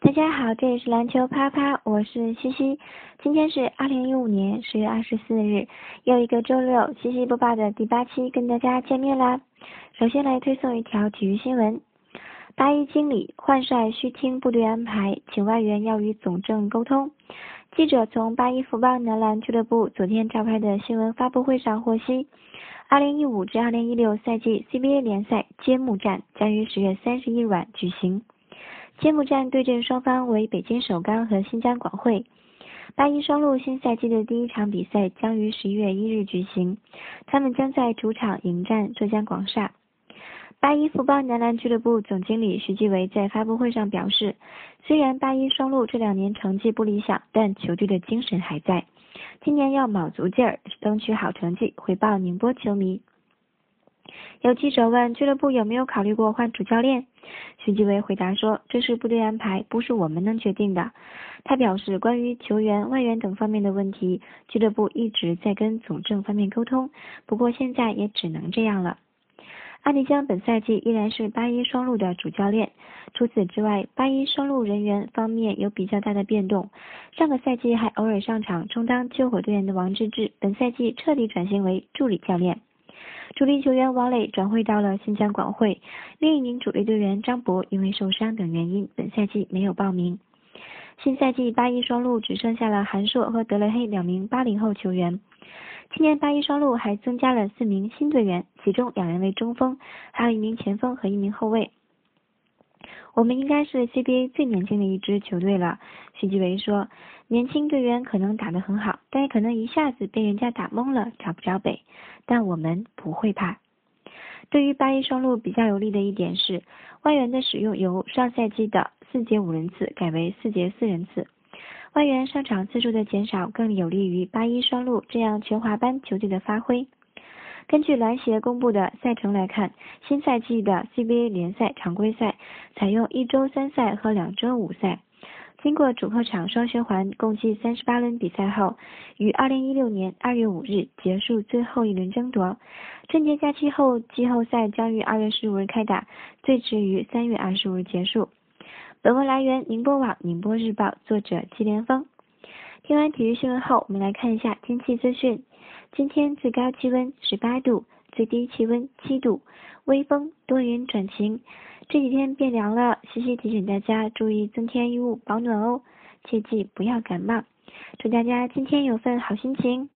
大家好，这里是篮球啪啪，我是西西。今天是二零一五年十月二十四日，又一个周六，西西播报的第八期跟大家见面啦。首先来推送一条体育新闻：八一经理换帅需听部队安排，请外援要与总政沟通。记者从八一福邦男篮俱乐部昨天召开的新闻发布会上获悉，二零一五至二零一六赛季 CBA 联赛揭幕战将于十月三十一日晚举行。揭幕战对阵双方为北京首钢和新疆广汇。八一双鹿新赛季的第一场比赛将于十一月一日举行，他们将在主场迎战浙江广厦。八一福邦男篮俱乐部总经理徐继伟在发布会上表示，虽然八一双鹿这两年成绩不理想，但球队的精神还在，今年要卯足劲儿争取好成绩，回报宁波球迷。有记者问俱乐部有没有考虑过换主教练，徐继伟回答说：“这是部队安排，不是我们能决定的。”他表示，关于球员、外援等方面的问题，俱乐部一直在跟总政方面沟通，不过现在也只能这样了。阿迪江本赛季依然是八一双鹿的主教练。除此之外，八一双鹿人员方面有比较大的变动。上个赛季还偶尔上场充当救火队员的王治郅，本赛季彻底转型为助理教练。主力球员王磊转会到了新疆广汇，另一名主力队员张博因为受伤等原因，本赛季没有报名。新赛季八一双鹿只剩下了韩硕和德雷黑两名八零后球员。今年八一双鹿还增加了四名新队员，其中两人为中锋，还有一名前锋和一名后卫。我们应该是 CBA 最年轻的一支球队了，徐继伟说。年轻队员可能打得很好，但也可能一下子被人家打懵了，找不着北。但我们不会怕。对于八一双鹿比较有利的一点是，外援的使用由上赛季的四节五人次改为四节四人次，外援上场次数的减少更有利于八一双鹿这样全华班球队的发挥。根据篮协公布的赛程来看，新赛季的 CBA 联赛常规赛采用一周三赛和两周五赛。经过主客场双循环，共计三十八轮比赛后，于二零一六年二月五日结束最后一轮争夺。春节假期后，季后赛将于二月十五日开打，最迟于三月二十五日结束。本文来源：宁波网、宁波日报，作者：季连峰。听完体育新闻后，我们来看一下天气资讯。今天最高气温十八度，最低气温七度，微风，多云转晴。这几天变凉了，西西提醒大家注意增添衣物保暖哦，切记不要感冒。祝大家今天有份好心情。